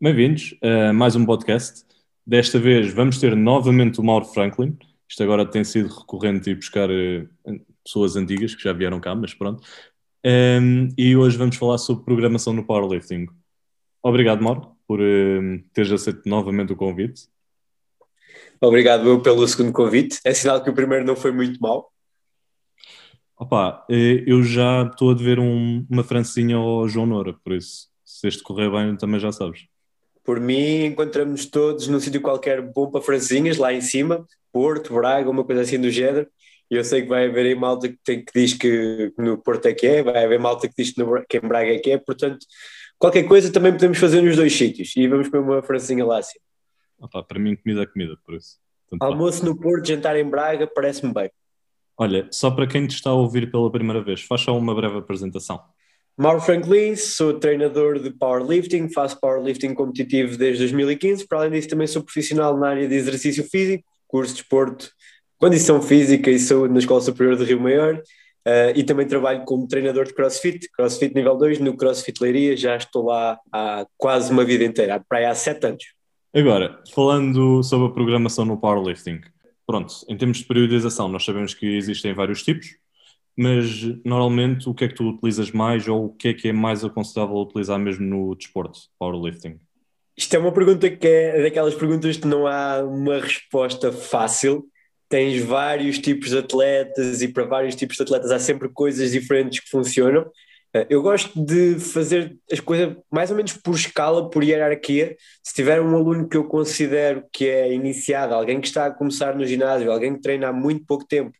Bem-vindos a mais um podcast. Desta vez vamos ter novamente o Mauro Franklin. Isto agora tem sido recorrente e buscar uh, pessoas antigas que já vieram cá, mas pronto. Um, e hoje vamos falar sobre programação no powerlifting. Obrigado, Mauro, por uh, teres aceito novamente o convite. Obrigado eu pelo segundo convite. É sinal que o primeiro não foi muito mal. Opa, eh, eu já estou a dever um, uma francinha ao João Noura, por isso, se este correr bem, também já sabes. Por mim, encontramos todos num sítio qualquer bom para franzinhas, lá em cima, Porto, Braga, uma coisa assim do género. E eu sei que vai haver aí malta que, tem, que diz que no Porto é que é, vai haver malta que diz que, no, que em Braga é que é, portanto, qualquer coisa também podemos fazer nos dois sítios e vamos para uma francinha lá assim. Opa, para mim, comida é comida, por isso. Almoço no Porto, jantar em Braga, parece-me bem. Olha, só para quem te está a ouvir pela primeira vez, faz só uma breve apresentação. Mauro Franklin, sou treinador de powerlifting, faço powerlifting competitivo desde 2015. Para além disso, também sou profissional na área de exercício físico, curso de esporte, condição física e saúde na Escola Superior de Rio Maior. Uh, e também trabalho como treinador de CrossFit, CrossFit nível 2, no CrossFit Leiria. Já estou lá há quase uma vida inteira, para aí há sete anos. Agora, falando sobre a programação no powerlifting, pronto, em termos de periodização, nós sabemos que existem vários tipos, mas normalmente o que é que tu utilizas mais ou o que é que é mais aconselhável utilizar mesmo no desporto, powerlifting? Isto é uma pergunta que é daquelas perguntas que não há uma resposta fácil. Tens vários tipos de atletas e para vários tipos de atletas há sempre coisas diferentes que funcionam. Eh, eu gosto de fazer as coisas mais ou menos por escala, por hierarquia. Se tiver um aluno que eu considero que é iniciado, alguém que está a começar no ginásio, alguém que treina há muito pouco tempo,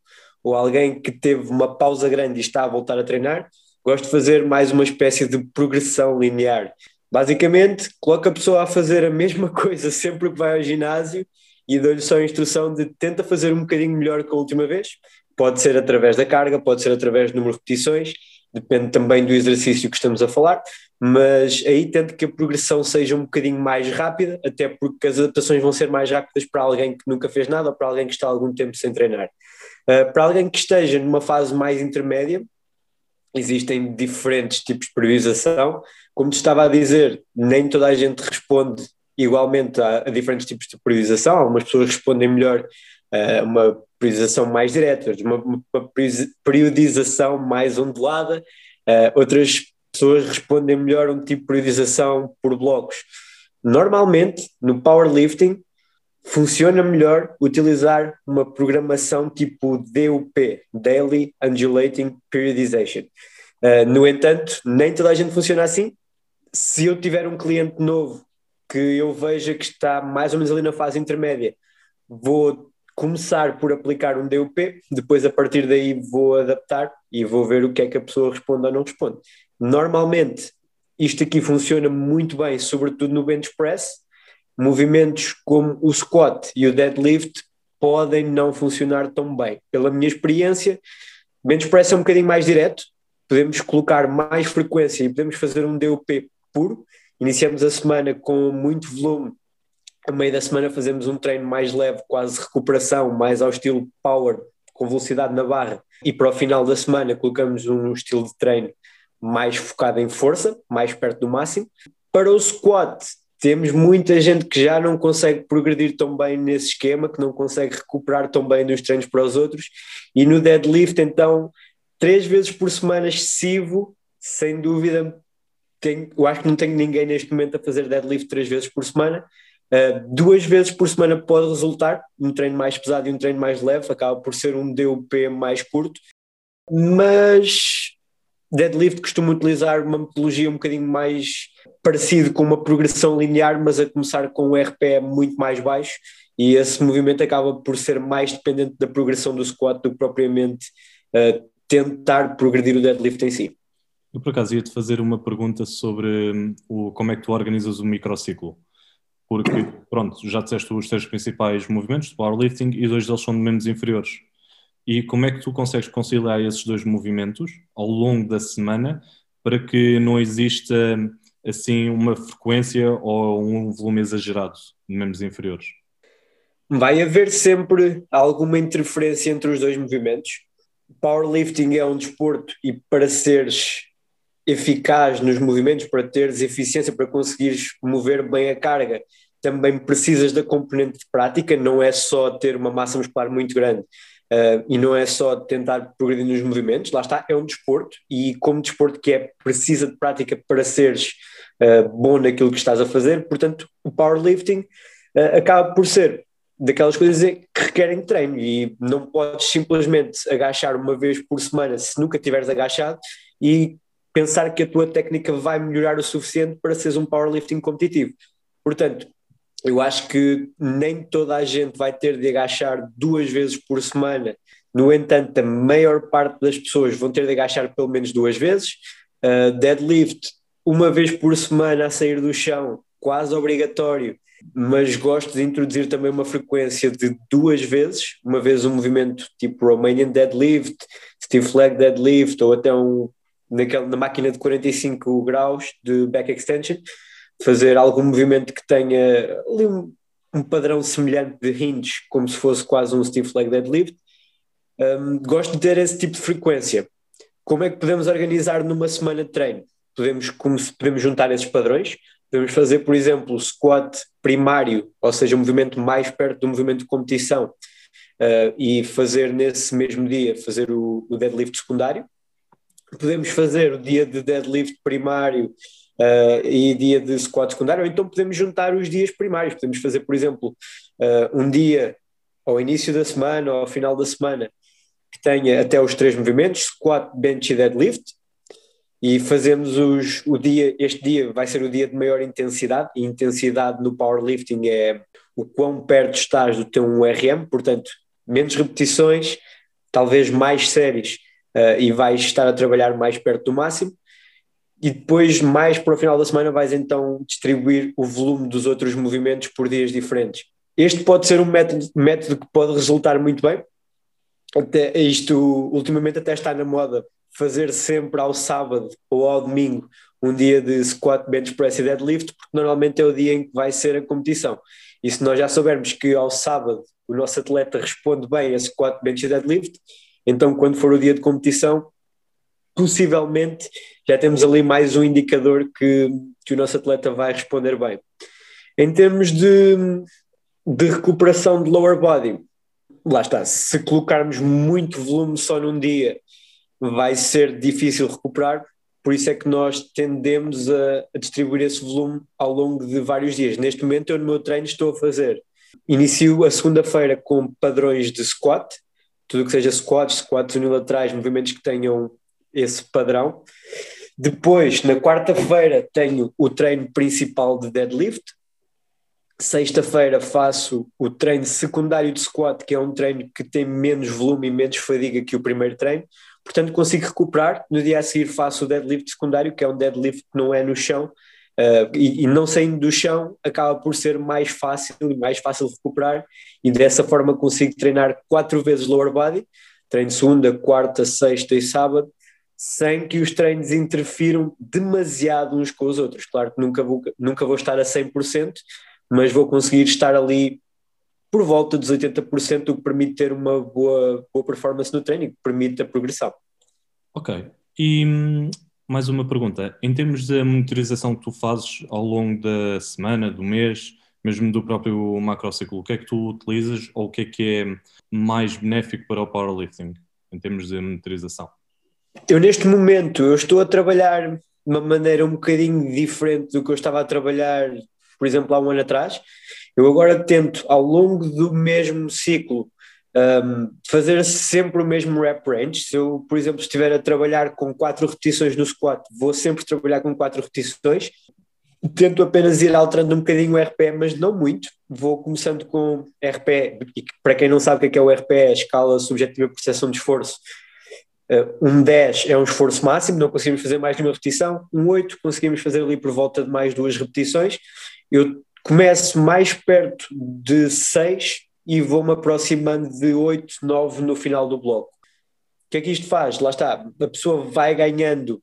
ou alguém que teve uma pausa grande e está a voltar a treinar, gosto de fazer mais uma espécie de progressão linear. Basicamente, coloco a pessoa a fazer a mesma coisa sempre que vai ao ginásio e dou-lhe só a instrução de tenta fazer um bocadinho melhor que a última vez. Pode ser através da carga, pode ser através do número de repetições, depende também do exercício que estamos a falar, mas aí tento que a progressão seja um bocadinho mais rápida, até porque as adaptações vão ser mais rápidas para alguém que nunca fez nada ou para alguém que está algum tempo sem treinar. Uh, para alguém que esteja numa fase mais intermédia, existem diferentes tipos de priorização. Como te estava a dizer, nem toda a gente responde igualmente a, a diferentes tipos de priorização. Algumas pessoas respondem melhor a uh, uma priorização mais direta, uma, uma periodização mais ondulada, uh, outras pessoas respondem melhor a um tipo de periodização por blocos. Normalmente, no powerlifting, funciona melhor utilizar uma programação tipo DUP, Daily Undulating Periodization. Uh, no entanto, nem toda a gente funciona assim. Se eu tiver um cliente novo que eu veja que está mais ou menos ali na fase intermédia, vou começar por aplicar um DUP, depois a partir daí vou adaptar e vou ver o que é que a pessoa responde ou não responde. Normalmente, isto aqui funciona muito bem, sobretudo no bench press, movimentos como o squat e o deadlift podem não funcionar tão bem. Pela minha experiência, bench press é um bocadinho mais direto, podemos colocar mais frequência e podemos fazer um DUP puro. Iniciamos a semana com muito volume, a meio da semana fazemos um treino mais leve, quase recuperação, mais ao estilo power, com velocidade na barra, e para o final da semana colocamos um estilo de treino mais focado em força, mais perto do máximo. Para o squat, temos muita gente que já não consegue progredir tão bem nesse esquema, que não consegue recuperar tão bem dos treinos para os outros, e no deadlift, então, três vezes por semana excessivo, sem dúvida, tenho, eu acho que não tenho ninguém neste momento a fazer deadlift três vezes por semana, uh, duas vezes por semana pode resultar, um treino mais pesado e um treino mais leve, acaba por ser um DUP mais curto, mas deadlift costuma utilizar uma metodologia um bocadinho mais parecido com uma progressão linear, mas a começar com um RPE muito mais baixo, e esse movimento acaba por ser mais dependente da progressão do squat do que propriamente uh, tentar progredir o deadlift em si. Eu por acaso ia-te fazer uma pergunta sobre hum, o, como é que tu organizas o microciclo. Porque, pronto, já disseste os três principais movimentos de powerlifting e dois deles são de membros inferiores. E como é que tu consegues conciliar esses dois movimentos ao longo da semana para que não exista assim uma frequência ou um volume exagerado de membros inferiores? Vai haver sempre alguma interferência entre os dois movimentos. Powerlifting é um desporto e para seres eficaz nos movimentos, para teres eficiência, para conseguires mover bem a carga, também precisas da componente de prática, não é só ter uma massa muscular muito grande uh, e não é só tentar progredir nos movimentos, lá está, é um desporto e como desporto que é precisa de prática para seres uh, bom naquilo que estás a fazer, portanto o powerlifting uh, acaba por ser daquelas coisas que requerem treino e não podes simplesmente agachar uma vez por semana se nunca tiveres agachado e pensar que a tua técnica vai melhorar o suficiente para seres um powerlifting competitivo. Portanto, eu acho que nem toda a gente vai ter de agachar duas vezes por semana. No entanto, a maior parte das pessoas vão ter de agachar pelo menos duas vezes. Uh, deadlift, uma vez por semana a sair do chão, quase obrigatório, mas gosto de introduzir também uma frequência de duas vezes, uma vez um movimento tipo Romanian deadlift, stiff leg deadlift ou até um naquela, na máquina de 45 graus de back extension, fazer algum movimento que tenha ali um, um padrão semelhante de hinge, como se fosse quase um stiff leg deadlift. Um, gosto de ter esse tipo de frequência. Como é que podemos organizar numa semana de treino? Podemos, como podemos juntar esses padrões. Podemos fazer, por exemplo, squat primário, ou seja, um movimento mais perto do movimento de competição, uh, e fazer nesse mesmo dia fazer o, o deadlift secundário. Podemos fazer o dia de deadlift primário uh, e dia de squat secundário, ou então podemos juntar os dias primários, podemos fazer, por exemplo, uh, um dia ao início da semana ou ao final da semana que tenha até os três movimentos, squat, bench e deadlift, e fazemos os, o dia, este dia vai ser o dia de maior intensidade, e intensidade no powerlifting é o quão perto estás do teu 1RM, portanto, menos repetições, talvez mais séries, uh, e vais estar a trabalhar mais perto do máximo, e depois, mais para o final da semana, vais então distribuir o volume dos outros movimentos por dias diferentes. Este pode ser um método, método que pode resultar muito bem. Até, isto ultimamente até está na moda fazer sempre ao sábado ou ao domingo um dia de squat, bench press e deadlift, porque normalmente é o dia em que vai ser a competição. E se nós já soubermos que ao sábado o nosso atleta responde bem a squat, bench e deadlift, então quando for o dia de competição, possivelmente já temos ali mais um indicador que, que o nosso atleta vai responder bem. Em termos de, de recuperação de lower body, lá está, se colocarmos muito volume só num dia, vai ser difícil recuperar, por isso é que nós tendemos a, a, distribuir esse volume ao longo de vários dias. Neste momento, eu no meu treino estou a fazer. Inicio a segunda-feira com padrões de squat, tudo que seja squats, squats unilaterais, movimentos que tenham esse padrão. Depois, na quarta-feira, tenho o treino principal de deadlift. Sexta-feira faço o treino secundário de squat, que é um treino que tem menos volume e menos fadiga que o primeiro treino. Portanto, consigo recuperar. No dia a seguir faço o deadlift secundário, que é um deadlift que não é no chão. Uh, e, e, não saindo do chão acaba por ser mais fácil e mais fácil recuperar e dessa forma consigo treinar quatro vezes lower body, treino segunda, quarta, sexta e sábado sem que os treinos interfiram demasiado uns com os outros. Claro que nunca vou, nunca vou estar a 100%, mas vou conseguir estar ali por volta dos 80%, o que permite ter uma boa, boa performance no treino e que permite a progressão. Ok. E mais uma pergunta. Em termos da monitorização que tu fazes ao longo da semana, do mês, mesmo do próprio macrociclo, o que é que tu utilizas ou o que é que é mais benéfico para o powerlifting em termos de monitorização? Eu neste momento eu estou a trabalhar de uma maneira um bocadinho diferente do que eu estava a trabalhar, por exemplo, há um ano atrás. Eu agora tento, ao longo do mesmo ciclo, um, fazer sempre o mesmo rep range. Se eu, por exemplo, estiver a trabalhar com quatro repetições no squat, vou sempre trabalhar com quatro repetições. Tento apenas ir alterando um bocadinho o RP, mas não muito. Vou começando com RP, e para quem não sabe o que é, é o RP, é a escala subjetiva de percepção de esforço um 10 é um esforço máximo, não conseguimos fazer mais de uma repetição. Um 8 conseguimos fazer ali por volta de mais duas repetições. Eu começo mais perto de 6 e vou-me aproximando de 8, 9 no final do bloco. O que é que isto faz? Lá está, a pessoa vai ganhando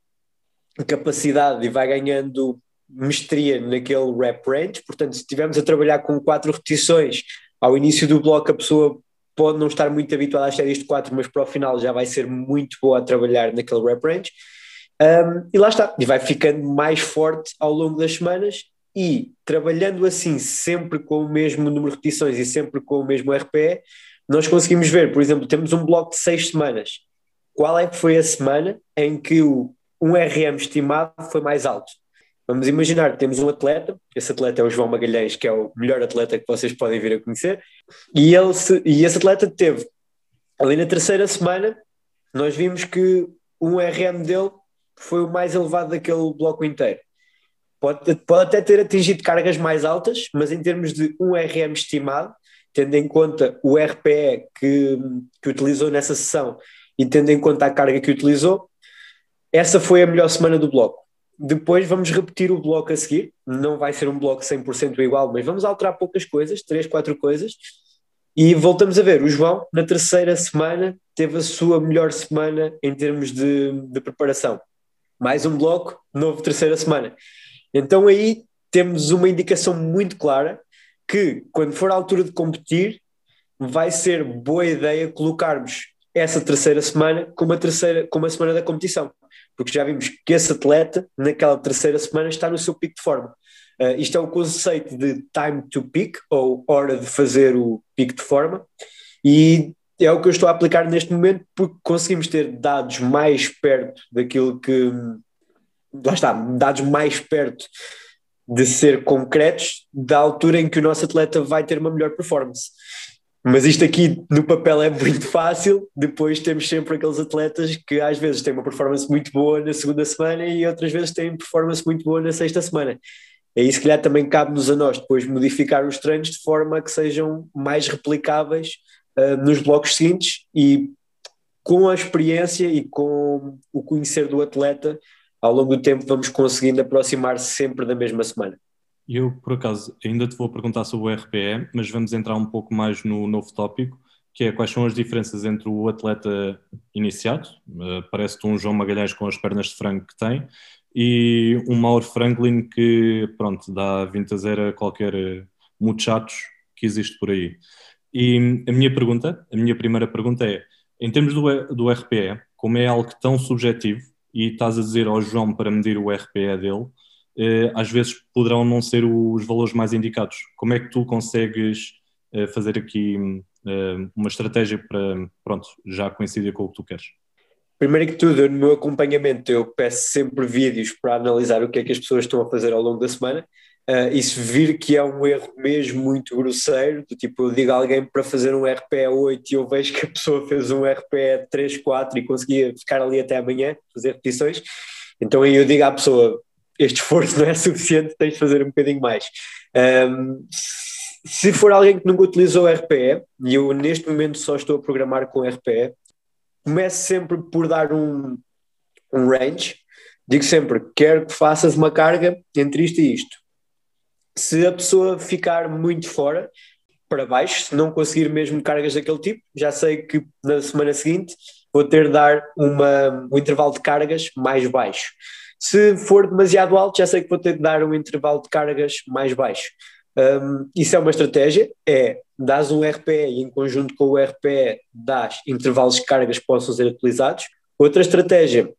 capacidade e vai ganhando mestria naquele rep range. Portanto, se estivermos a trabalhar com 4 repetições, Ao início do bloco, a pessoa pode não estar muito habituada às séries de 4, mas para o final já vai ser muito boa a trabalhar naquele rep range. Um, e lá está, e vai ficando mais forte ao longo das semanas e trabalhando assim, sempre com o mesmo número de repetições e sempre com o mesmo RPE, nós conseguimos ver, por exemplo, temos um bloco de seis semanas. Qual é que foi a semana em que o um RM estimado foi mais alto? Vamos imaginar que temos um atleta, esse atleta é o João Magalhães, que é o melhor atleta que vocês podem vir a conhecer, e, ele se, e esse atleta teve, ali na terceira semana, nós vimos que um RM dele foi o mais elevado daquele bloco inteiro. Pode, pode até ter atingido cargas mais altas, mas em termos de um RM estimado, tendo em conta o RPE que, que utilizou nessa sessão e tendo em conta a carga que utilizou, essa foi a melhor semana do bloco. Depois vamos repetir o bloco a seguir, não vai ser um bloco 100% igual, mas vamos alterar poucas coisas, três, quatro coisas, e voltamos a ver. O João, na terceira semana, teve a sua melhor semana em termos de, de preparação. Mais um bloco, novo terceira semana. Então aí temos uma indicação muito clara que, quando for a altura de competir, vai ser boa ideia colocarmos essa terceira semana como a, terceira, como a semana da competição porque já vimos que esse atleta, naquela terceira semana, está no seu pico de forma. Uh, isto é o conceito de time to peak, ou hora de fazer o pico de forma, e é o que eu estou a aplicar neste momento, porque conseguimos ter dados mais perto daquilo que. Lá está, dados mais perto de ser concretos da altura em que o nosso atleta vai ter uma melhor performance. Mas isto aqui no papel é muito fácil, depois temos sempre aqueles atletas que às vezes têm uma performance muito boa na segunda semana e outras vezes têm performance muito boa na sexta semana. Isso que calhar também cabe-nos a nós depois modificar os treinos de forma que sejam mais replicáveis uh, nos blocos seguintes e com a experiência e com o conhecer do atleta, ao longo do tempo vamos conseguindo aproximar-se sempre da mesma semana. Eu, por acaso, ainda te vou perguntar sobre o RPE, mas vamos entrar um pouco mais no novo tópico, que é quais são as diferenças entre o atleta iniciado, uh, parece-te um João Magalhães com as pernas de frango que tem, e um Mauro Franklin que, pronto, dá 20 a 0 a qualquer eh, muchachos que existe por aí. E a minha pergunta, a minha primeira pergunta é, em termos do, do RPE, como é algo tão subjetivo, e estás a dizer ao João para medir o RPE dele, eh, às vezes poderão não ser os valores mais indicados. Como é que tu consegues eh, fazer aqui eh, uma estratégia para, pronto, já coincidir com o que tu queres? Primeiro que tudo, no meu acompanhamento eu peço sempre vídeos para analisar o que é que as pessoas estão a fazer ao longo da semana uh, e se vir que é um erro mesmo muito grosseiro, do tipo eu digo a alguém para fazer um RPE 8 e eu vejo que a pessoa fez um RPE 3, 4 e conseguia ficar ali até amanhã, fazer repetições, então aí eu digo à pessoa este esforço não é suficiente, tens de fazer um bocadinho mais. Um, se for alguém que nunca utilizou RPE, e eu neste momento só estou a programar com RPE, comece sempre por dar um, um range. Digo sempre: quero que faças uma carga entre isto e isto. Se a pessoa ficar muito fora, para baixo, se não conseguir mesmo cargas daquele tipo, já sei que na semana seguinte vou ter de dar uma, um intervalo de cargas mais baixo. Se for demasiado alto, já sei que vou ter de dar um intervalo de cargas mais baixo. Um, isso é uma estratégia, é dás um RPE e em conjunto com o RPE dás intervalos de cargas que possam ser utilizados. Outra estratégia,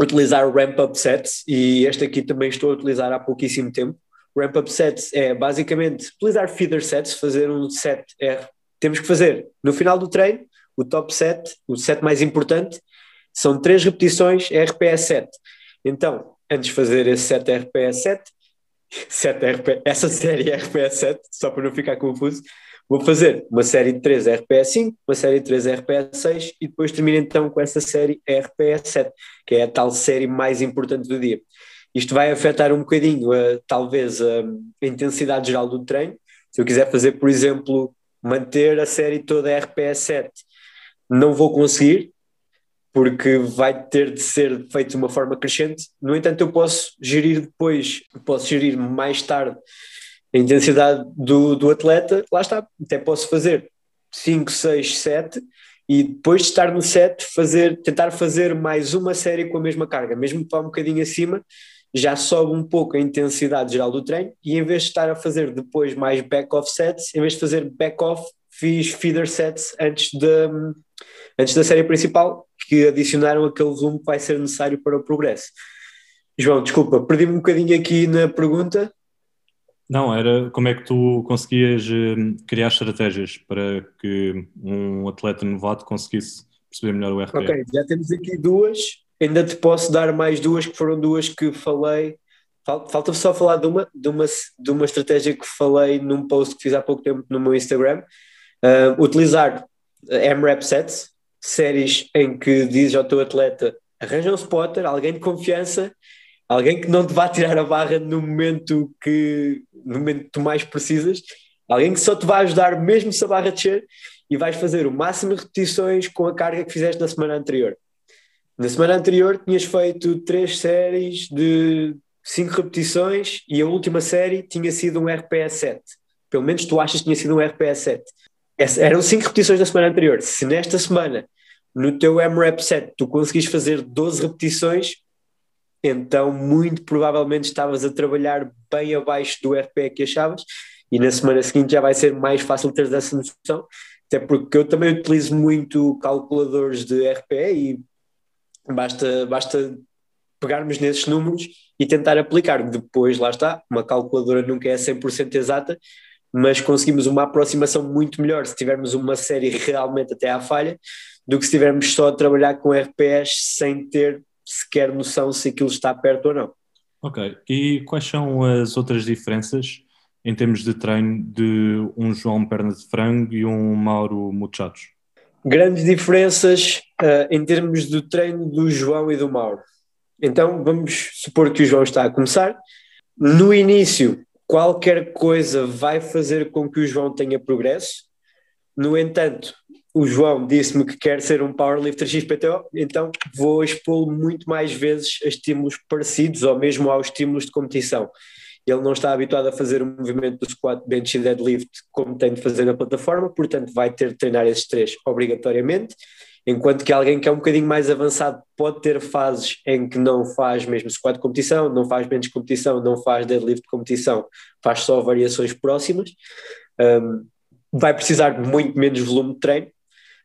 utilizar ramp-up sets, e este aqui também estou a utilizar há pouquíssimo tempo. Ramp-up sets é basicamente utilizar feeder sets, fazer um set R. Temos que fazer no final do treino, o top set, o set mais importante, são três repetições RPE 7. Então, antes de fazer esse 7 RPS 7, 7 RP, essa série RPS 7, só para não ficar confuso, vou fazer uma série de 3 RPS 5, uma série de 3 RPS 6 e depois termino então com essa série RPS 7, que é a tal série mais importante do dia. Isto vai afetar um bocadinho, a, talvez, a, a intensidade geral do treino. Se eu quiser fazer, por exemplo, manter a série toda RPS 7, não vou conseguir, porque vai ter de ser feito de uma forma crescente. No entanto, eu posso gerir depois, posso gerir mais tarde a intensidade do, do atleta, lá está, até posso fazer 5, 6, 7 e depois de estar no set, fazer, tentar fazer mais uma série com a mesma carga, mesmo vá um bocadinho acima, já sobe um pouco a intensidade geral do treino e em vez de estar a fazer depois mais back-off sets, em vez de fazer back-off, fiz feeder sets antes da, antes da série principal, que adicionaram aquele volume que vai ser necessário para o progresso. João, desculpa, perdi-me um bocadinho aqui na pergunta. Não, era como é que tu conseguias hum, criar estratégias para que um atleta novato conseguisse perceber melhor o RPE. Ok, já temos aqui duas. Ainda te posso dar mais duas, que foram duas que falei. Falta só falar de uma, de uma, de uma estratégia que falei num post que fiz há pouco tempo no meu Instagram. Uh, utilizar MRAP sets, séries em que dizes ao teu atleta arranja um spotter, alguém de confiança, alguém que não te vá tirar a barra no momento que, no momento que tu mais precisas, alguém que só te vai ajudar mesmo se a barra descer e vais fazer o máximo de repetições com a carga que fizeste na semana anterior. Na semana anterior tinhas feito três séries de cinco repetições e a última série tinha sido um RPS 7. Pelo menos tu achas que tinha sido um RPS 7. Eram cinco repetições da semana anterior. Se nesta semana, no teu MRAP 7, tu conseguis fazer 12 repetições, então muito provavelmente estavas a trabalhar bem abaixo do RPE que achavas e na semana seguinte já vai ser mais fácil ter essa noção até porque eu também utilizo muito calculadores de RPE e basta, basta pegarmos nesses números e tentar aplicar. Depois, lá está, uma calculadora nunca é 100% exata, mas conseguimos uma aproximação muito melhor se tivermos uma série realmente até à falha, do que se estivermos só a trabalhar com RPEs sem ter sequer noção se aquilo está perto ou não. Ok, e quais são as outras diferenças em termos de treino de um João Perna de Frango e um Mauro Muchachos? Grandes diferenças uh, em termos do treino do João e do Mauro. Então vamos supor que o João está a começar. No início, qualquer coisa vai fazer com que o João tenha progresso. No entanto, o João disse-me que quer ser um powerlifter XPTO, então vou expô-lo muito mais vezes a estímulos parecidos ou mesmo aos estímulos de competição ele não está habituado a fazer o movimento do squat, bench e deadlift como tem de fazer na plataforma, portanto vai ter de treinar esses três obrigatoriamente, enquanto que alguém que é um bocadinho mais avançado pode ter fases em que não faz mesmo squat de competição, não faz bench de competição, não faz deadlift de competição, faz só variações próximas, um, vai precisar de muito menos volume de treino,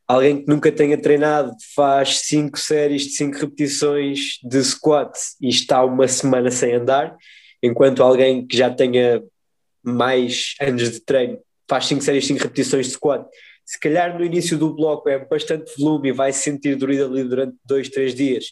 alguém que nunca tenha treinado faz cinco séries de cinco repetições de squat e está uma semana sem andar, enquanto alguém que já tenha mais anos de treino faz 5 séries, 5 repetições de squat, se calhar no início do bloco é bastante volume e vai se sentir dorido ali durante 2, 3 dias,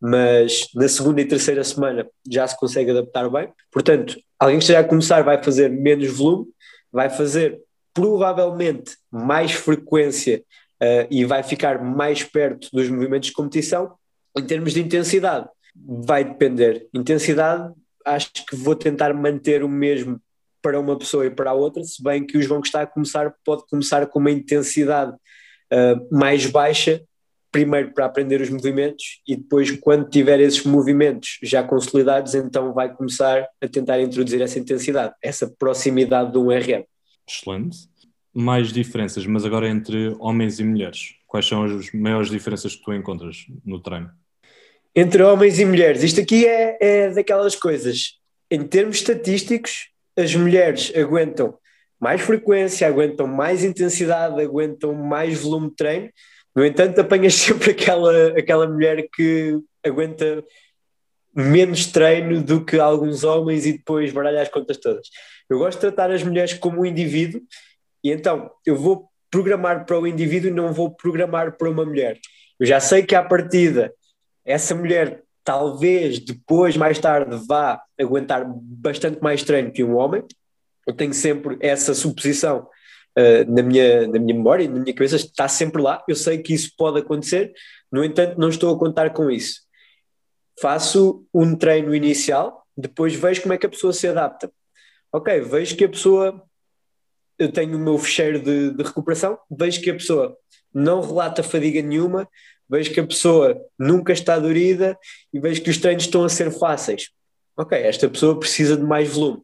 mas na segunda e terceira semana já se consegue adaptar bem. Portanto, alguém que esteja a começar vai fazer menos volume, vai fazer provavelmente mais frequência uh, e vai ficar mais perto dos movimentos de competição. Em termos de intensidade, vai depender. Intensidade acho que vou tentar manter o mesmo para uma pessoa e para a outra, se bem que o João que está a começar pode começar com uma intensidade uh, mais baixa, primeiro para aprender os movimentos e depois, quando tiver esses movimentos já consolidados, então vai começar a tentar introduzir essa intensidade, essa proximidade de um RM. Excelente. Mais diferenças, mas agora entre homens e mulheres. Quais são as maiores diferenças que tu encontras no treino? entre homens e mulheres. Isto aqui é, é daquelas coisas. Em termos estatísticos, as mulheres aguentam mais frequência, aguentam mais intensidade, aguentam mais volume de treino. No entanto, apanhas sempre aquela, aquela mulher que aguenta menos treino do que alguns homens e depois baralha as contas todas. Eu gosto de tratar as mulheres como um indivíduo e então eu vou programar para o indivíduo e não vou programar para uma mulher. Eu já sei que à partida essa mulher talvez depois, mais tarde, vá aguentar bastante mais treino que um homem. Eu tenho sempre essa suposição uh, na, minha, na minha memória, na minha cabeça, está sempre lá. Eu sei que isso pode acontecer, no entanto, não estou a contar com isso. Faço um treino inicial, depois vejo como é que a pessoa se adapta. Ok, vejo que a pessoa. Eu tenho o meu fecheiro de, de recuperação, vejo que a pessoa não relata fadiga nenhuma, vejo que a pessoa nunca está dorida e vejo que os treinos estão a ser fáceis. Ok, esta pessoa precisa de mais volume.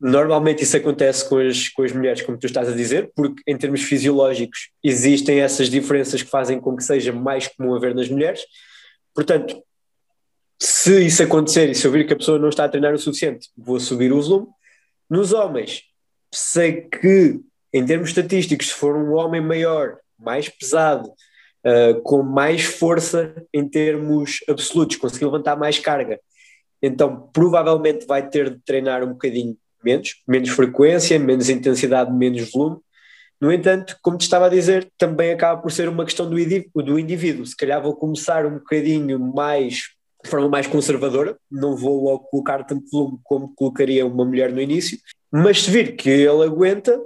Normalmente isso acontece com as, com as mulheres, como tu estás a dizer, porque em termos fisiológicos existem essas diferenças que fazem com que seja mais comum haver nas mulheres. Portanto, se isso acontecer e se eu vir que a pessoa não está a treinar o suficiente, vou subir o volume. Nos homens, sei que, em termos estatísticos, se for um homem maior, mais pesado, uh, com mais força em termos absolutos, conseguir levantar mais carga, então provavelmente vai ter de treinar um bocadinho menos, menos frequência, menos intensidade, menos volume. No entanto, como te estava a dizer, também acaba por ser uma questão do, indivíduo. Se calhar vou começar um bocadinho mais, de forma mais conservadora, não vou logo colocar tanto volume como colocaria uma mulher no início, mas se vir que ele aguenta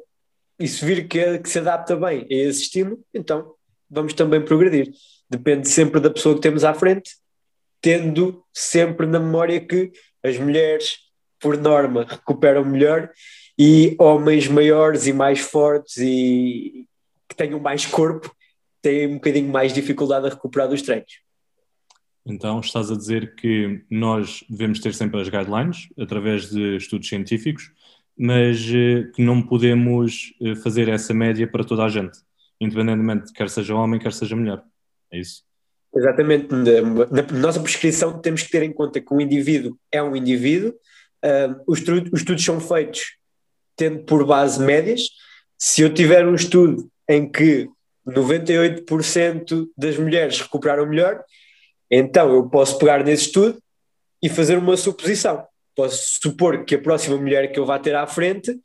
e se vir que, que se adapta bem a esse estímulo, então vamos também progredir. Depende sempre da pessoa que temos à frente, tendo sempre na memória que as mulheres, por norma, recuperam melhor e homens maiores e mais fortes e que tenham mais corpo têm um bocadinho mais dificuldade a recuperar dos treinos. Então, estás a dizer que nós devemos ter sempre as guidelines através de estudos científicos, mas eh, que não podemos eh, fazer essa média para toda a gente, independentemente quer seja homem, quer seja mulher. É isso? Exatamente. Na, na nossa prescrição temos que ter em conta que o indivíduo é um indivíduo, uh, os, os estudos são feitos tendo por base médias. Se eu tiver um estudo em que 98% das mulheres recuperaram melhor, então eu posso pegar nesse estudo e fazer uma suposição. Posso supor que a próxima mulher que eu vá ter à frente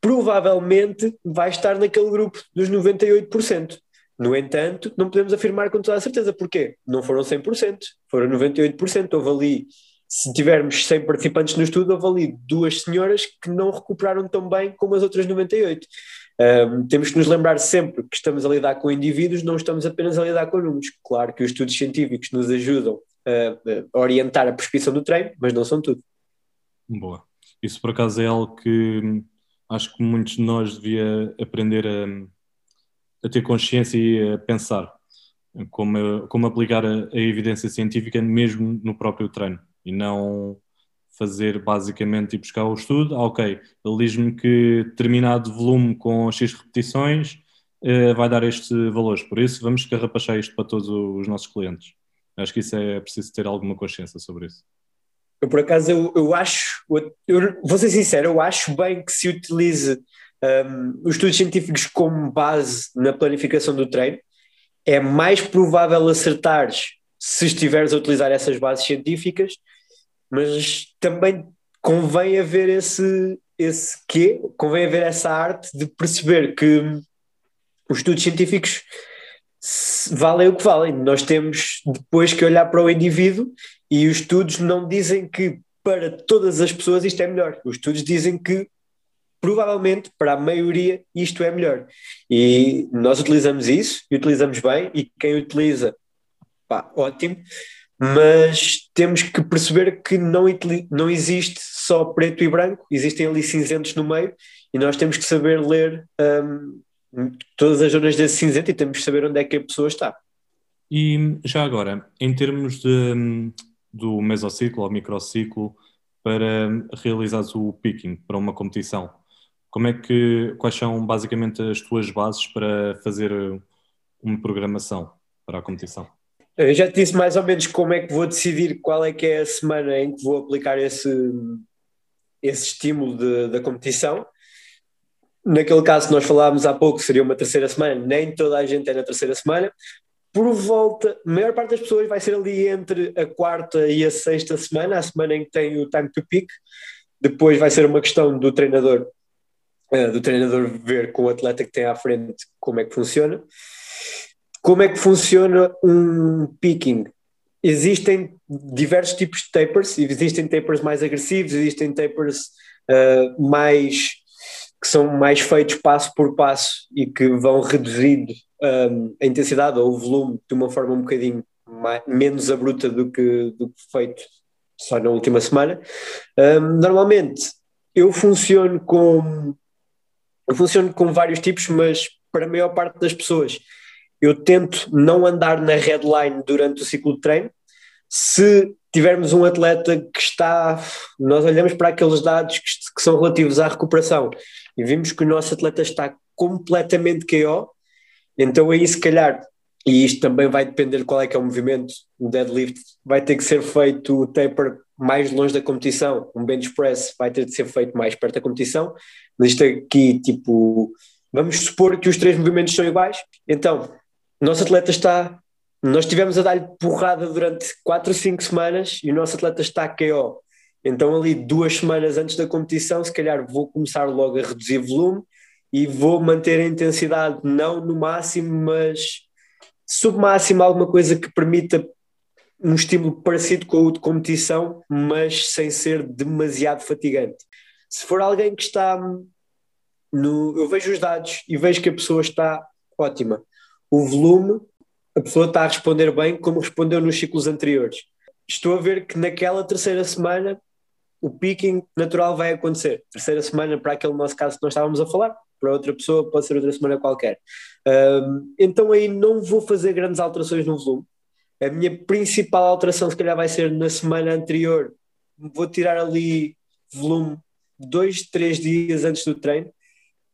provavelmente vai estar naquele grupo dos 98%. No entanto, não podemos afirmar com toda a certeza. Porquê? Não foram 100%, foram 98%. Houve ali, se tivermos 100 participantes no estudo, houve ali duas senhoras que não recuperaram tão bem como as outras 98%. Um, temos que nos lembrar sempre que estamos a lidar com indivíduos, não estamos apenas a lidar com números. Claro que os estudos científicos nos ajudam a, a orientar a prescrição do treino, mas não são tudo. Boa. Isso por acaso é algo que acho que muitos de nós devia aprender a a ter consciência e a pensar como, como aplicar a, a, evidência científica mesmo no próprio treino e não fazer basicamente e buscar o estudo, ah, ok, ele diz-me que determinado volume com X repetições eh, vai dar estes valores, por isso vamos carrapachar isto para todos os nossos clientes. Acho que isso é preciso ter alguma consciência sobre isso. Eu, por acaso, eu, eu acho, eu, vou ser sincero, eu acho bem que se utilize um, os estudos científicos como base na planificação do treino, é mais provável acertares se estiveres a utilizar essas bases científicas, mas também convém haver esse, esse quê, convém haver essa arte de perceber que os estudos científicos valem o que valem. Nós temos depois que olhar para o indivíduo e os estudos não dizem que para todas as pessoas isto é melhor. Os estudos dizem que provavelmente para a maioria isto é melhor. E nós utilizamos isso e utilizamos bem, e quem utiliza, pá, ótimo, mas temos que perceber que não, não existe só preto e branco, existem ali cinzentos no meio, e nós temos que saber ler um, todas as zonas desse cinzento e temos que saber onde é que a pessoa está. E já agora, em termos de, do mesociclo ou microciclo, para realizares o picking para uma competição, como é que, quais são basicamente as tuas bases para fazer uma programação para a competição? Eu já te disse mais ou menos como é que vou decidir qual é que é a semana em que vou aplicar esse, esse estímulo de, da competição. Naquele caso que nós falámos há pouco, seria uma terceira semana, nem toda a gente é na terceira semana. Por volta, a maior parte das pessoas vai ser ali entre a quarta e a sexta semana, a semana em que tem o time to peak. Depois vai ser uma questão do treinador uh, do treinador ver com o atleta que tem à frente como é que funciona. Como é que funciona um picking? Existem diversos tipos de tapers, existem tapers mais agressivos, existem tapers uh, mais que são mais feitos passo por passo e que vão reduzindo um, a intensidade ou o volume de uma forma um bocadinho mais, menos abrupta do que, do que feito só na última semana. Um, normalmente eu funciono com eu funciono com vários tipos, mas para a maior parte das pessoas eu tento não andar na headline durante o ciclo de treino. Se tivermos um atleta que está, nós olhamos para aqueles dados que, que são relativos à recuperação e vimos que o nosso atleta está completamente KO, então aí se calhar e isto também vai depender de qual é que é o movimento, o deadlift vai ter que ser feito o taper mais longe da competição, um bench press vai ter de ser feito mais perto da competição, mas isto aqui, tipo, vamos supor que os três movimentos são iguais, então, o nosso atleta está, nós estivemos a dar-lhe porrada durante 4 ou 5 semanas e o nosso atleta está KO, então ali duas semanas antes da competição, se calhar vou começar logo a reduzir volume e vou manter a intensidade não no máximo, mas submáximo alguma coisa que permita um estímulo parecido com o de competição, mas sem ser demasiado fatigante. Se for alguém que está no. Eu vejo os dados e vejo que a pessoa está ótima. O volume, a pessoa está a responder bem, como respondeu nos ciclos anteriores. Estou a ver que naquela terceira semana o picking natural vai acontecer. Terceira semana, para aquele nosso caso que nós estávamos a falar, para outra pessoa pode ser outra semana qualquer. Um, então aí não vou fazer grandes alterações no volume. A minha principal alteração, se calhar, vai ser na semana anterior. Vou tirar ali volume dois, três dias antes do treino,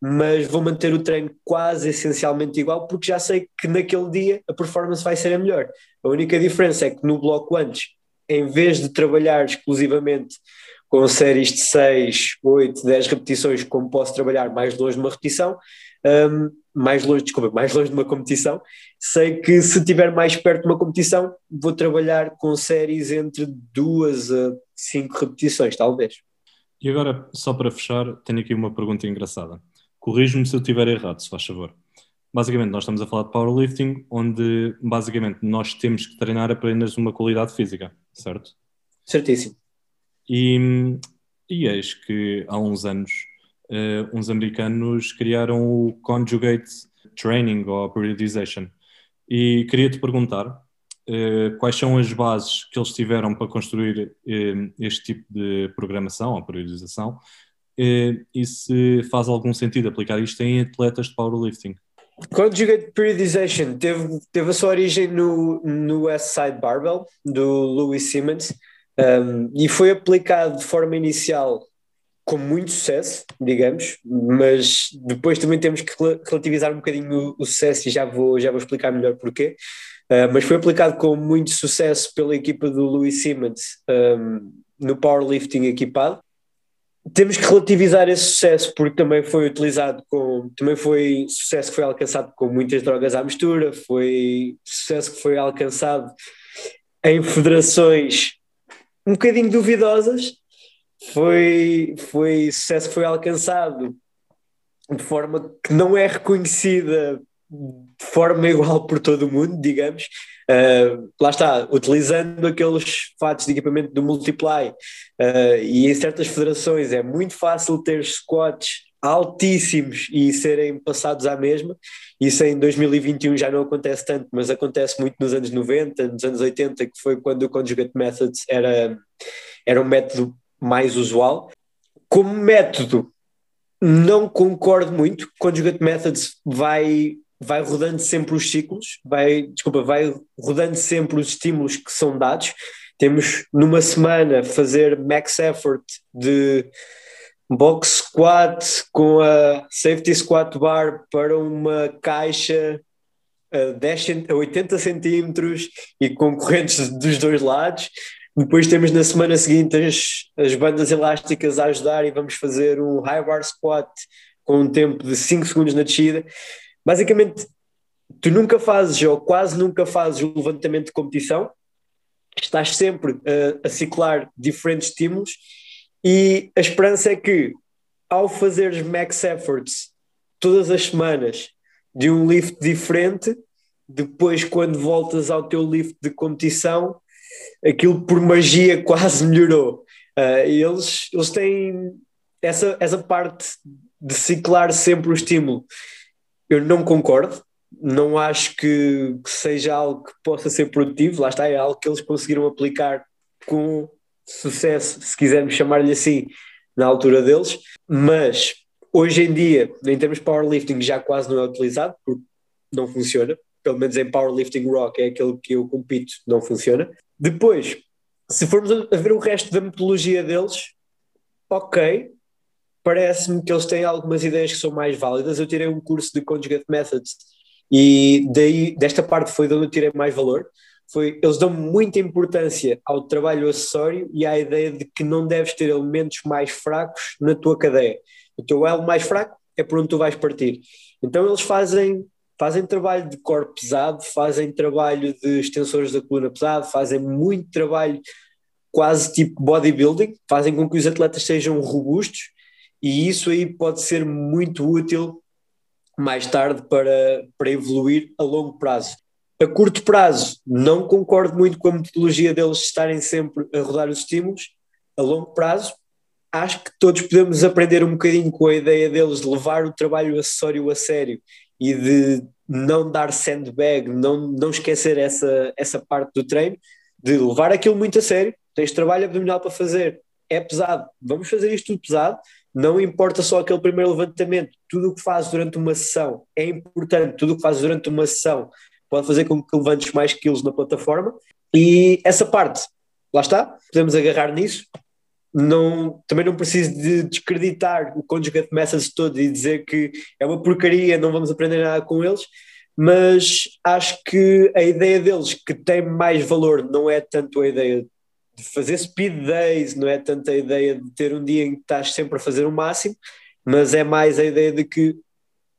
mas vou manter o treino quase essencialmente igual, porque já sei que naquele dia a performance vai ser a melhor. A única diferença é que no bloco antes, em vez de trabalhar exclusivamente com séries de 6, 8, 10 repetições, como posso trabalhar mais longe de uma repetição, um, mais longe, desculpa, mais longe de uma competição, sei que se estiver mais perto de uma competição, vou trabalhar com séries entre 2 a 5 repetições, talvez. E agora, só para fechar, tenho aqui uma pergunta engraçada. Corrijo-me se eu estiver errado, se faz favor. Basicamente, nós estamos a falar de powerlifting, onde basicamente nós temos que treinar apenas uma qualidade física, certo? Certíssimo. E, e eis que há uns anos uh, uns americanos criaram o Conjugate Training ou Periodization. E queria-te perguntar uh, quais são as bases que eles tiveram para construir uh, este tipo de programação ou periodização e se faz algum sentido aplicar isto em atletas de powerlifting. Conjugate Periodization teve, teve a sua origem no, no West Side Barbell, do Louis Simmons, um, e foi aplicado de forma inicial com muito sucesso, digamos, mas depois também temos que relativizar um bocadinho o, o sucesso e já vou, já vou explicar melhor porquê. Uh, mas foi aplicado com muito sucesso pela equipa do Louis Simmons um, no powerlifting equipado. Temos que relativizar esse sucesso porque também foi utilizado com, também foi sucesso que foi alcançado com muitas drogas à mistura, foi sucesso que foi alcançado em federações um bocadinho duvidosas, foi, foi sucesso foi alcançado de forma que não é reconhecida de forma igual por todo o mundo, digamos. Uh, lá está, utilizando aqueles fatos de equipamento do Multiply uh, e em certas federações é muito fácil ter squats altíssimos e serem passados à mesma. Isso em 2021 já não acontece tanto, mas acontece muito nos anos 90, nos anos 80, que foi quando o Conjugate Methods era, era um método mais usual. Como método, não concordo muito. Conjugate Methods vai vai rodando sempre os ciclos, vai, desculpa, vai rodando sempre os estímulos que são dados. Temos numa semana fazer max effort de box squat com a safety squat bar para uma caixa a, 10, a 80 centímetros e com correntes dos dois lados. Depois temos na semana seguinte as, as bandas elásticas a ajudar e vamos fazer um high bar squat com um tempo de 5 segundos na descida. Basicamente, tu nunca fazes ou quase nunca fazes o levantamento de competição, estás sempre a, a ciclar diferentes estímulos e a esperança é que, ao fazeres max efforts todas as semanas de um lift diferente, depois, quando voltas ao teu lift de competição, aquilo por magia quase melhorou. Uh, eles, eles têm essa, essa parte de ciclar sempre o estímulo. Eu não concordo, não acho que, que seja algo que possa ser produtivo, lá está, é algo que eles conseguiram aplicar com sucesso, se quisermos chamar-lhe assim, na altura deles, mas hoje em dia, em termos de powerlifting, já quase não é utilizado, porque não funciona, pelo menos em powerlifting rock, é aquele que eu compito, não funciona. Depois, se formos a ver o resto da metodologia deles, ok, parece-me que eles têm algumas ideias que são mais válidas. Eu tirei um curso de Conjugate Methods E daí, desta parte foi de onde eu tirei mais valor. Foi, eles dão muita importância ao trabalho acessório e à ideia de que não deves ter elementos mais fracos na tua cadeia. O teu elo mais fraco é por onde tu vais partir. Então eles fazem fazem trabalho de corpo pesado, fazem trabalho de extensores da coluna pesado, fazem muito trabalho quase tipo bodybuilding, fazem com que os atletas sejam robustos e isso aí pode ser muito útil mais tarde para, para evoluir a longo prazo. A curto prazo, não concordo muito com a metodologia deles estarem sempre a rodar os estímulos. A longo prazo, acho que todos podemos aprender um bocadinho com a ideia deles de levar o trabalho acessório a sério e de não dar sandbag, não, não esquecer essa, essa parte do treino, de levar aquilo muito a sério. Tens trabalho abdominal para fazer, é pesado, vamos fazer isto tudo pesado. Não importa só aquele primeiro levantamento, tudo o que fazes durante uma sessão é importante, tudo o que fazes durante uma sessão pode fazer com que levantes mais quilos na plataforma. E essa parte, lá está, podemos agarrar nisso, não, também não preciso de descreditar o Conjugate Methods todo e dizer que é uma porcaria, não vamos aprender nada com eles, mas acho que a ideia deles que tem mais valor não é tanto a ideia de fazer speed days, não é tanto a ideia de ter um dia em que estás sempre a fazer o máximo, mas é mais a ideia de que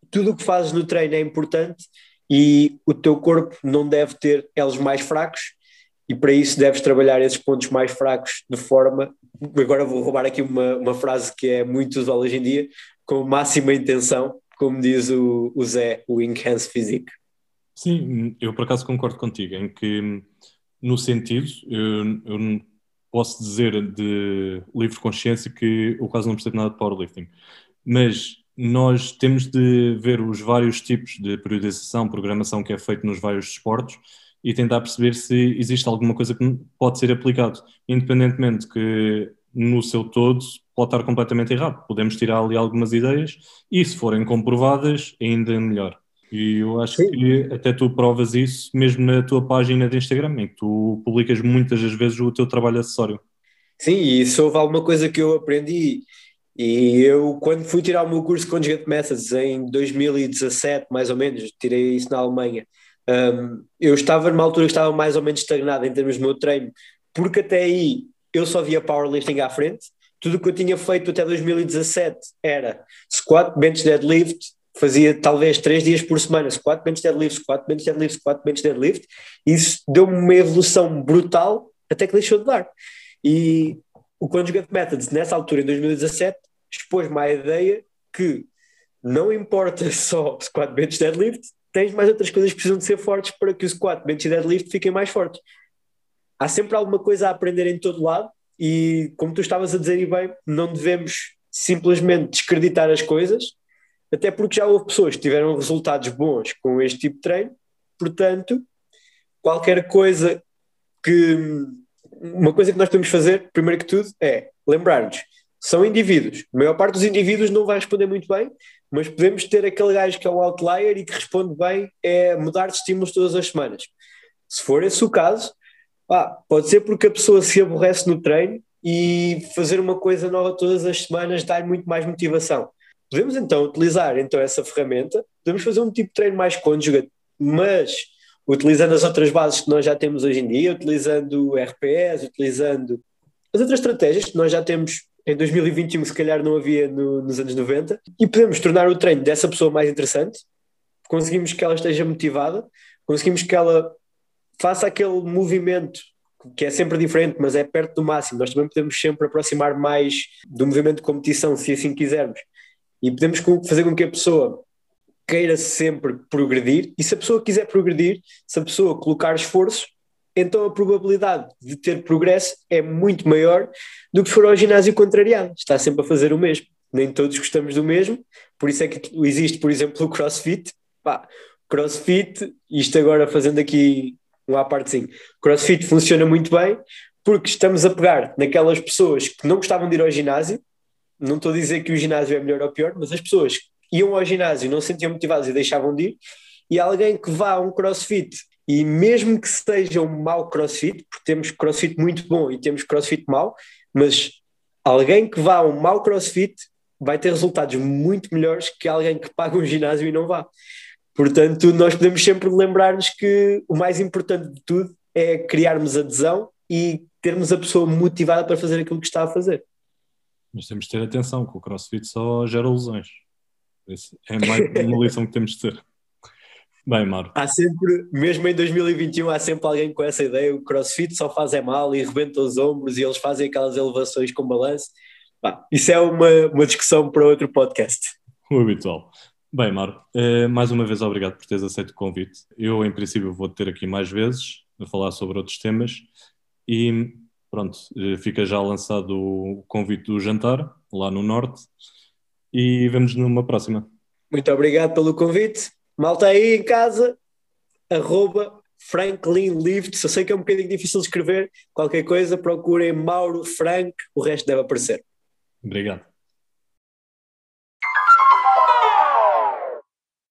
tudo o que fazes no treino é importante e o teu corpo não deve ter elos mais fracos e para isso deves trabalhar esses pontos mais fracos de forma agora vou roubar aqui uma, uma frase que é muito usual hoje em dia, com máxima intenção, como diz o, o Zé, o Enhance Physique. Sim, eu por acaso concordo contigo, em que no sentido, eu, eu posso dizer de livre consciência que eu quase não percebo nada de powerlifting, mas nós temos de ver os vários tipos de periodização, programação que é feito nos vários esportes e tentar perceber se existe alguma coisa que pode ser aplicado, independentemente que no seu todo pode estar completamente errado. Podemos tirar ali algumas ideias e se forem comprovadas, ainda melhor. E eu acho Sim. que até tu provas isso mesmo na tua página de Instagram, em que tu publicas muitas das vezes o teu trabalho acessório. Sim, e isso houve alguma coisa que eu aprendi. E eu, quando fui tirar o meu curso Conjugate Methods em 2017, mais ou menos, tirei isso na Alemanha, um, eu estava numa altura que estava mais ou menos estagnado em termos do meu treino, porque até aí eu só via powerlifting à frente. Tudo o que eu tinha feito até 2017 era squat, bench, deadlift, fazia talvez três dias por semana, squat, bench, deadlift, squat, bench, deadlift, squat, bench, deadlift. Isso deu-me uma evolução brutal até que deixou de dar. E o Conjugate Methods, nessa altura, em 2017, expôs-me à ideia que não importa só squat, bench, deadlift, tens mais outras coisas que precisam de ser fortes para que o squat, bench e deadlift fiquem mais fortes. Há sempre alguma coisa a aprender em todo lado e, como tu estavas a dizer e bem, não devemos simplesmente descreditar as coisas, até porque já houve pessoas que tiveram resultados bons com este tipo de treino, portanto, qualquer coisa que. Uma coisa que nós podemos fazer, primeiro que tudo, é lembrar-nos: são indivíduos. A maior parte dos indivíduos não vai responder muito bem, mas podemos ter aquele gajo que é um outlier e que responde bem, é mudar de estímulos todas as semanas. Se for esse o caso, ah, pode ser porque a pessoa se aborrece no treino e fazer uma coisa nova todas as semanas dá muito mais motivação. Podemos então utilizar então essa ferramenta, podemos fazer um tipo de treino mais conjugate, mas utilizando as outras bases que nós já temos hoje em dia, utilizando RPS, utilizando as outras estratégias que nós já temos em 2021 se calhar não havia no, nos anos 90, e podemos tornar o treino dessa pessoa mais interessante, conseguimos que ela esteja motivada, conseguimos que ela faça aquele movimento que é sempre diferente, mas é perto do máximo. Nós também podemos sempre aproximar mais do movimento de competição, se assim quisermos. E podemos fazer com que a pessoa queira sempre progredir, e se a pessoa quiser progredir, se a pessoa colocar esforço, então a probabilidade de ter progresso é muito maior do que for ao ginásio contrariado. Está sempre a fazer o mesmo. Nem todos gostamos do mesmo, por isso é que existe, por exemplo, o CrossFit. Pá, CrossFit, isto agora fazendo aqui um à parte sim, CrossFit funciona muito bem porque estamos a pegar naquelas pessoas que não gostavam de ir ao ginásio, não estou a dizer que o ginásio é melhor ou pior, mas as pessoas iam ao ginásio não se sentiam motivadas e deixavam de ir, e alguém que vá a um CrossFit e mesmo que seja um mau crossfit, porque temos crossfit muito bom e temos crossfit mau, mas alguém que vá a um mau crossfit vai ter resultados muito melhores que alguém que paga um ginásio e não vá. Portanto, nós podemos sempre lembrar-nos que o mais importante de tudo é criarmos adesão e termos a pessoa motivada para fazer aquilo que está a fazer. Mas temos de ter atenção, que o crossfit só gera lesões. Isso é mais uma lição que temos de ter. Bem, Maro. Há sempre, mesmo em 2021, há sempre alguém com essa ideia: o crossfit só faz é mal e rebenta os ombros e eles fazem aquelas elevações com balanço. isso é uma, uma discussão para outro podcast. O habitual. Bem, Maro, eh, mais uma vez obrigado por teres aceito o convite. Eu, em princípio, vou ter aqui mais vezes a falar sobre outros temas e pronto, eh, fica já lançado o convite do jantar lá no Norte e vemos numa próxima. Muito obrigado pelo convite. Malta aí em casa, arroba Franklin Lift. Eu sei que é um bocadinho difícil de escrever. Qualquer coisa, procurem Mauro Frank, o resto deve aparecer. Obrigado.